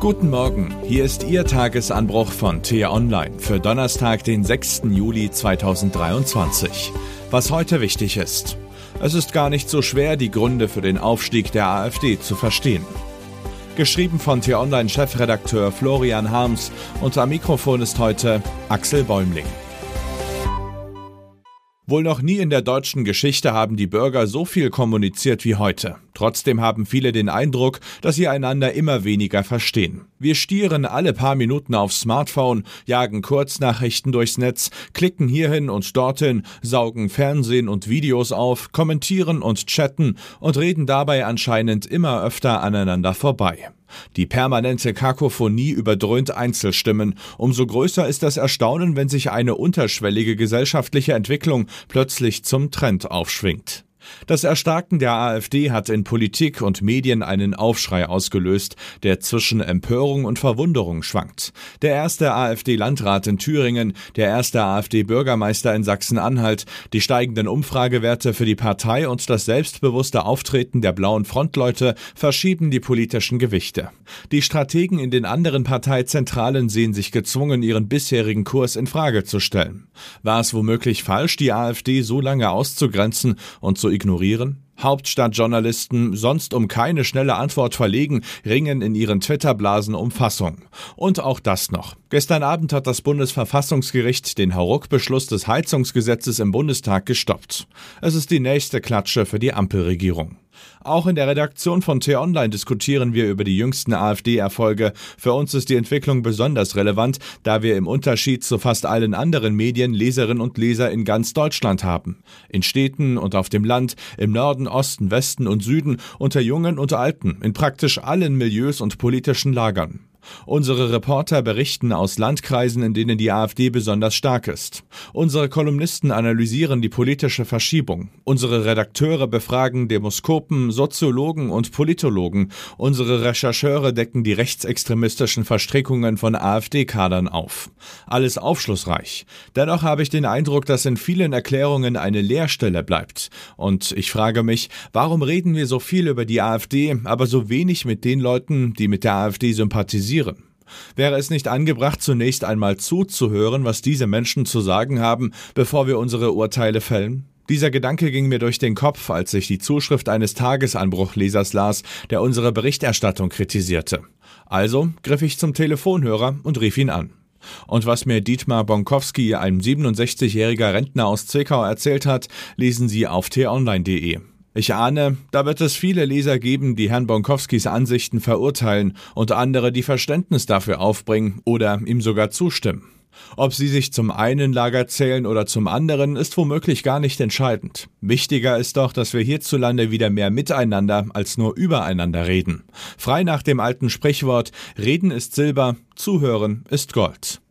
Guten Morgen, hier ist Ihr Tagesanbruch von T-Online für Donnerstag, den 6. Juli 2023. Was heute wichtig ist. Es ist gar nicht so schwer, die Gründe für den Aufstieg der AfD zu verstehen. Geschrieben von T-Online-Chefredakteur Florian Harms und am Mikrofon ist heute Axel Bäumling. Wohl noch nie in der deutschen Geschichte haben die Bürger so viel kommuniziert wie heute. Trotzdem haben viele den Eindruck, dass sie einander immer weniger verstehen. Wir stieren alle paar Minuten aufs Smartphone, jagen Kurznachrichten durchs Netz, klicken hierhin und dorthin, saugen Fernsehen und Videos auf, kommentieren und chatten und reden dabei anscheinend immer öfter aneinander vorbei. Die permanente Kakophonie überdröhnt Einzelstimmen. Umso größer ist das Erstaunen, wenn sich eine unterschwellige gesellschaftliche Entwicklung plötzlich zum Trend aufschwingt. Das Erstarken der AfD hat in Politik und Medien einen Aufschrei ausgelöst, der zwischen Empörung und Verwunderung schwankt. Der erste AfD-Landrat in Thüringen, der erste AfD-Bürgermeister in Sachsen-Anhalt, die steigenden Umfragewerte für die Partei und das selbstbewusste Auftreten der blauen Frontleute verschieben die politischen Gewichte. Die Strategen in den anderen Parteizentralen sehen sich gezwungen, ihren bisherigen Kurs in Frage zu stellen. War es womöglich falsch, die AfD so lange auszugrenzen und zu ignorieren? Hauptstadtjournalisten, sonst um keine schnelle Antwort verlegen, ringen in ihren Twitterblasen um Fassung. Und auch das noch. Gestern Abend hat das Bundesverfassungsgericht den Hauruck-Beschluss des Heizungsgesetzes im Bundestag gestoppt. Es ist die nächste Klatsche für die Ampelregierung. Auch in der Redaktion von T-Online diskutieren wir über die jüngsten AfD-Erfolge. Für uns ist die Entwicklung besonders relevant, da wir im Unterschied zu fast allen anderen Medien Leserinnen und Leser in ganz Deutschland haben. In Städten und auf dem Land, im Norden, Osten, Westen und Süden, unter Jungen und Alten, in praktisch allen Milieus und politischen Lagern. Unsere Reporter berichten aus Landkreisen, in denen die AfD besonders stark ist. Unsere Kolumnisten analysieren die politische Verschiebung. Unsere Redakteure befragen Demoskopen, Soziologen und Politologen. Unsere Rechercheure decken die rechtsextremistischen Verstrickungen von AfD-Kadern auf. Alles aufschlussreich. Dennoch habe ich den Eindruck, dass in vielen Erklärungen eine Leerstelle bleibt. Und ich frage mich, warum reden wir so viel über die AfD, aber so wenig mit den Leuten, die mit der AfD sympathisieren? Kritisieren. Wäre es nicht angebracht, zunächst einmal zuzuhören, was diese Menschen zu sagen haben, bevor wir unsere Urteile fällen? Dieser Gedanke ging mir durch den Kopf, als ich die Zuschrift eines Tagesanbruchlesers las, der unsere Berichterstattung kritisierte. Also griff ich zum Telefonhörer und rief ihn an. Und was mir Dietmar Bonkowski, ein 67-jähriger Rentner aus Zwickau, erzählt hat, lesen Sie auf t-online.de. Ich ahne, da wird es viele Leser geben, die Herrn Bonkowskis Ansichten verurteilen und andere, die Verständnis dafür aufbringen oder ihm sogar zustimmen. Ob sie sich zum einen Lager zählen oder zum anderen, ist womöglich gar nicht entscheidend. Wichtiger ist doch, dass wir hierzulande wieder mehr miteinander als nur übereinander reden. Frei nach dem alten Sprichwort Reden ist Silber, Zuhören ist Gold.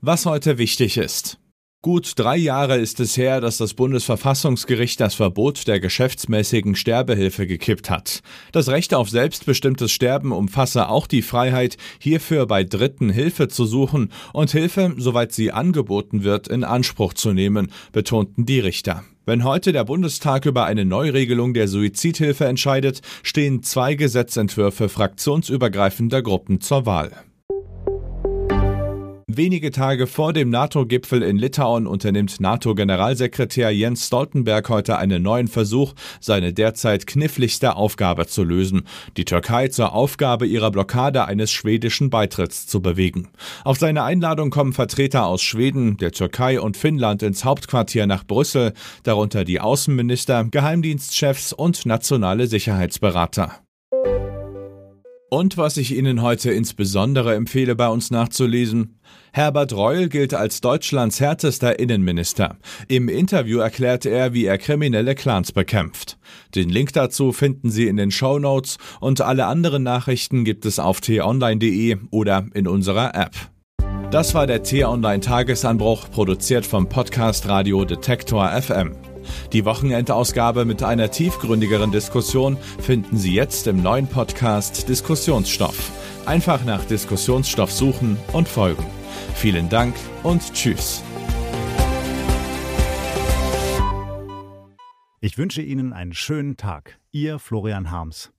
Was heute wichtig ist. Gut drei Jahre ist es her, dass das Bundesverfassungsgericht das Verbot der geschäftsmäßigen Sterbehilfe gekippt hat. Das Recht auf selbstbestimmtes Sterben umfasse auch die Freiheit, hierfür bei Dritten Hilfe zu suchen und Hilfe, soweit sie angeboten wird, in Anspruch zu nehmen, betonten die Richter. Wenn heute der Bundestag über eine Neuregelung der Suizidhilfe entscheidet, stehen zwei Gesetzentwürfe fraktionsübergreifender Gruppen zur Wahl. Wenige Tage vor dem NATO-Gipfel in Litauen unternimmt NATO-Generalsekretär Jens Stoltenberg heute einen neuen Versuch, seine derzeit kniffligste Aufgabe zu lösen, die Türkei zur Aufgabe ihrer Blockade eines schwedischen Beitritts zu bewegen. Auf seine Einladung kommen Vertreter aus Schweden, der Türkei und Finnland ins Hauptquartier nach Brüssel, darunter die Außenminister, Geheimdienstchefs und nationale Sicherheitsberater. Und was ich Ihnen heute insbesondere empfehle, bei uns nachzulesen. Herbert Reul gilt als Deutschlands härtester Innenminister. Im Interview erklärt er, wie er kriminelle Clans bekämpft. Den Link dazu finden Sie in den Show Notes und alle anderen Nachrichten gibt es auf t-online.de oder in unserer App. Das war der T-Online Tagesanbruch, produziert vom Podcast Radio Detektor FM. Die Wochenendausgabe mit einer tiefgründigeren Diskussion finden Sie jetzt im neuen Podcast Diskussionsstoff. Einfach nach Diskussionsstoff suchen und folgen. Vielen Dank und Tschüss. Ich wünsche Ihnen einen schönen Tag. Ihr Florian Harms.